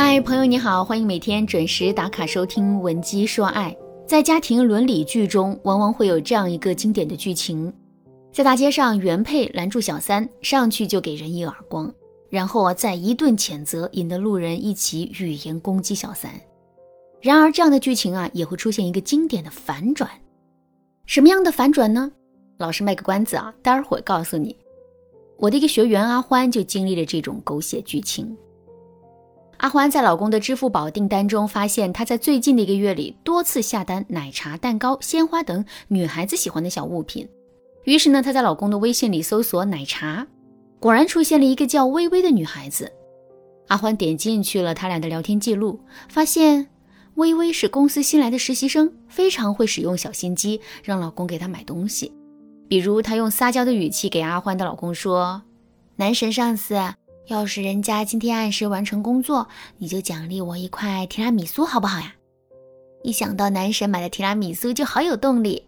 嗨，朋友你好，欢迎每天准时打卡收听《文姬说爱》。在家庭伦理剧中，往往会有这样一个经典的剧情：在大街上，原配拦住小三，上去就给人一耳光，然后啊再一顿谴责，引得路人一起语言攻击小三。然而，这样的剧情啊，也会出现一个经典的反转。什么样的反转呢？老师卖个关子啊，待会儿告诉你。我的一个学员阿欢就经历了这种狗血剧情。阿欢在老公的支付宝订单中发现，他在最近的一个月里多次下单奶茶、蛋糕、鲜花等女孩子喜欢的小物品。于是呢，她在老公的微信里搜索奶茶，果然出现了一个叫微微的女孩子。阿欢点进去了他俩的聊天记录，发现微微是公司新来的实习生，非常会使用小心机，让老公给她买东西。比如，她用撒娇的语气给阿欢的老公说：“男神上司。”要是人家今天按时完成工作，你就奖励我一块提拉米苏，好不好呀？一想到男神买的提拉米苏，就好有动力。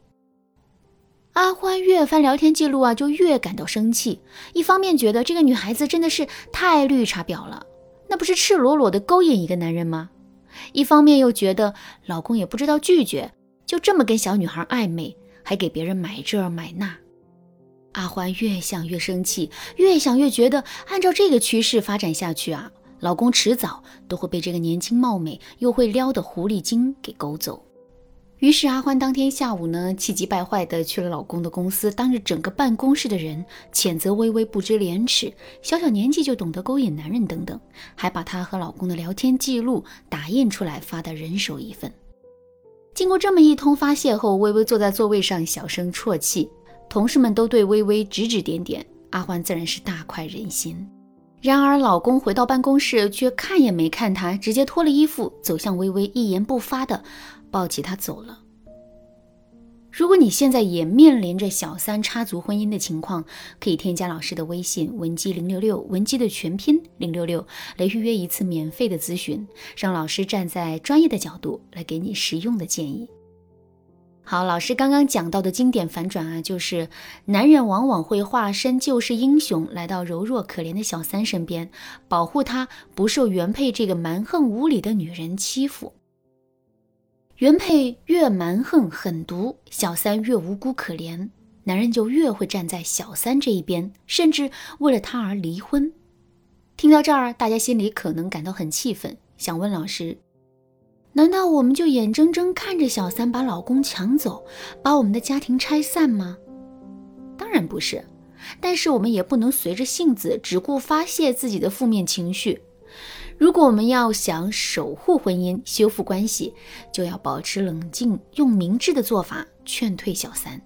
阿欢越翻聊天记录啊，就越感到生气。一方面觉得这个女孩子真的是太绿茶婊了，那不是赤裸裸的勾引一个男人吗？一方面又觉得老公也不知道拒绝，就这么跟小女孩暧昧，还给别人买这买那。阿欢越想越生气，越想越觉得，按照这个趋势发展下去啊，老公迟早都会被这个年轻貌美又会撩的狐狸精给勾走。于是阿欢当天下午呢，气急败坏的去了老公的公司，当着整个办公室的人谴责微微不知廉耻，小小年纪就懂得勾引男人等等，还把她和老公的聊天记录打印出来发的人手一份。经过这么一通发泄后，微微坐在座位上小声啜泣。同事们都对微微指指点点，阿欢自然是大快人心。然而，老公回到办公室却看也没看她，直接脱了衣服走向微微，一言不发的抱起她走了。如果你现在也面临着小三插足婚姻的情况，可以添加老师的微信文姬零六六，文姬的全拼零六六，来预约一次免费的咨询，让老师站在专业的角度来给你实用的建议。好，老师刚刚讲到的经典反转啊，就是男人往往会化身救世英雄，来到柔弱可怜的小三身边，保护她不受原配这个蛮横无理的女人欺负。原配越蛮横狠毒，小三越无辜可怜，男人就越会站在小三这一边，甚至为了她而离婚。听到这儿，大家心里可能感到很气愤，想问老师。难道我们就眼睁睁看着小三把老公抢走，把我们的家庭拆散吗？当然不是，但是我们也不能随着性子只顾发泄自己的负面情绪。如果我们要想守护婚姻、修复关系，就要保持冷静，用明智的做法劝退小三。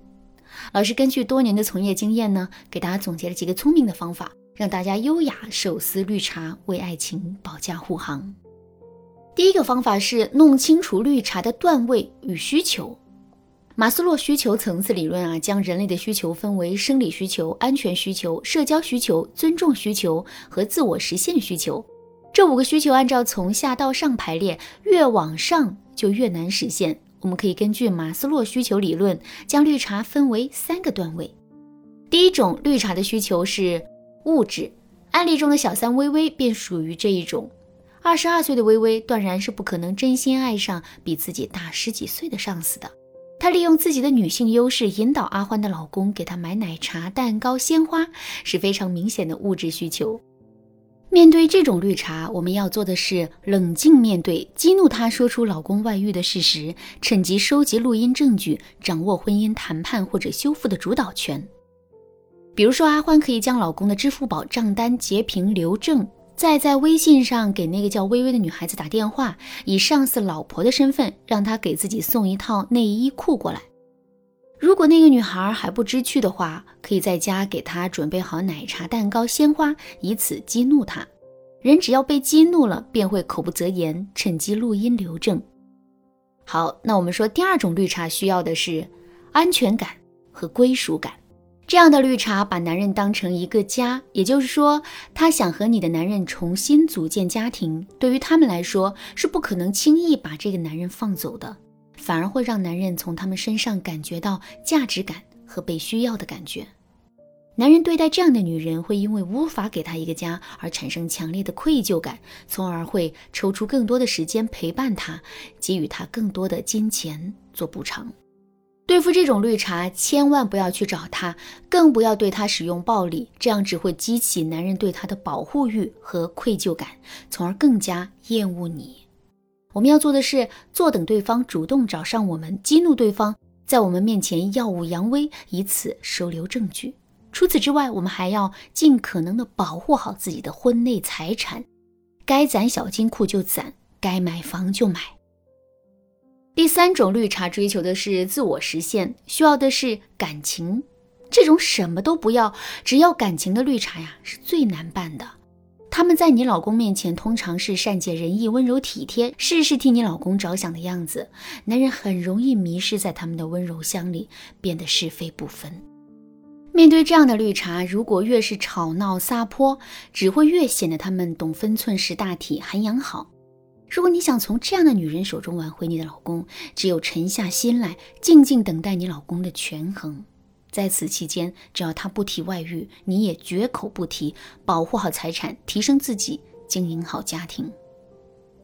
老师根据多年的从业经验呢，给大家总结了几个聪明的方法，让大家优雅手撕绿茶，为爱情保驾护航。第一个方法是弄清楚绿茶的段位与需求。马斯洛需求层次理论啊，将人类的需求分为生理需求、安全需求、社交需求、尊重需求和自我实现需求。这五个需求按照从下到上排列，越往上就越难实现。我们可以根据马斯洛需求理论，将绿茶分为三个段位。第一种绿茶的需求是物质，案例中的小三微微便属于这一种。二十二岁的微微断然是不可能真心爱上比自己大十几岁的上司的。她利用自己的女性优势引导阿欢的老公给她买奶茶、蛋糕、鲜花，是非常明显的物质需求。面对这种绿茶，我们要做的是冷静面对，激怒她说出老公外遇的事实，趁机收集录音证据，掌握婚姻谈判或者修复的主导权。比如说，阿欢可以将老公的支付宝账单截屏留证。再在微信上给那个叫微微的女孩子打电话，以上司老婆的身份，让她给自己送一套内衣裤过来。如果那个女孩还不知趣的话，可以在家给她准备好奶茶、蛋糕、鲜花，以此激怒她。人只要被激怒了，便会口不择言，趁机录音留证。好，那我们说第二种绿茶需要的是安全感和归属感。这样的绿茶把男人当成一个家，也就是说，她想和你的男人重新组建家庭。对于他们来说，是不可能轻易把这个男人放走的，反而会让男人从他们身上感觉到价值感和被需要的感觉。男人对待这样的女人，会因为无法给她一个家而产生强烈的愧疚感，从而会抽出更多的时间陪伴她，给予她更多的金钱做补偿。对付这种绿茶，千万不要去找他，更不要对他使用暴力，这样只会激起男人对他的保护欲和愧疚感，从而更加厌恶你。我们要做的是坐等对方主动找上我们，激怒对方，在我们面前耀武扬威，以此收留证据。除此之外，我们还要尽可能的保护好自己的婚内财产，该攒小金库就攒，该买房就买。第三种绿茶追求的是自我实现，需要的是感情。这种什么都不要，只要感情的绿茶呀，是最难办的。他们在你老公面前通常是善解人意、温柔体贴，事事替你老公着想的样子。男人很容易迷失在他们的温柔乡里，变得是非不分。面对这样的绿茶，如果越是吵闹撒泼，只会越显得他们懂分寸、识大体、涵养好。如果你想从这样的女人手中挽回你的老公，只有沉下心来，静静等待你老公的权衡。在此期间，只要他不提外遇，你也绝口不提，保护好财产，提升自己，经营好家庭。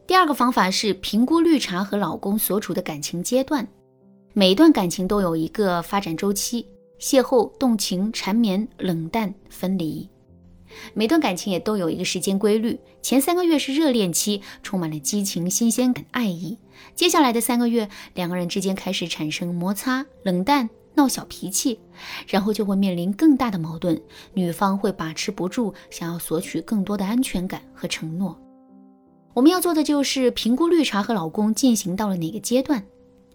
第二个方法是评估绿茶和老公所处的感情阶段。每段感情都有一个发展周期：邂逅、动情、缠绵、冷淡、分离。每段感情也都有一个时间规律，前三个月是热恋期，充满了激情、新鲜感、爱意。接下来的三个月，两个人之间开始产生摩擦、冷淡、闹小脾气，然后就会面临更大的矛盾。女方会把持不住，想要索取更多的安全感和承诺。我们要做的就是评估绿茶和老公进行到了哪个阶段。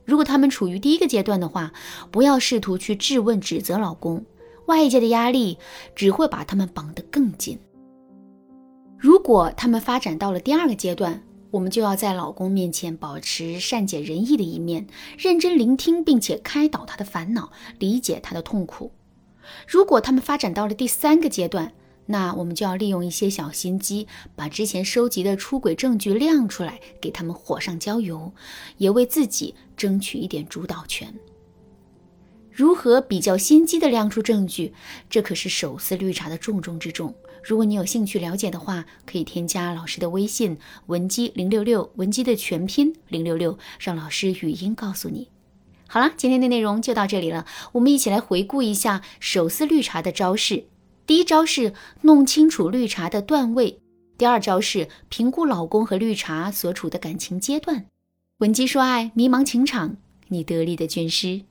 如果他们处于第一个阶段的话，不要试图去质问、指责老公。外界的压力只会把他们绑得更紧。如果他们发展到了第二个阶段，我们就要在老公面前保持善解人意的一面，认真聆听，并且开导他的烦恼，理解他的痛苦。如果他们发展到了第三个阶段，那我们就要利用一些小心机，把之前收集的出轨证据亮出来，给他们火上浇油，也为自己争取一点主导权。如何比较心机的亮出证据？这可是手撕绿茶的重中之重。如果你有兴趣了解的话，可以添加老师的微信文姬零六六，文姬的全拼零六六，让老师语音告诉你。好了，今天的内容就到这里了。我们一起来回顾一下手撕绿茶的招式。第一招是弄清楚绿茶的段位。第二招是评估老公和绿茶所处的感情阶段。文姬说爱，迷茫情场，你得力的军师。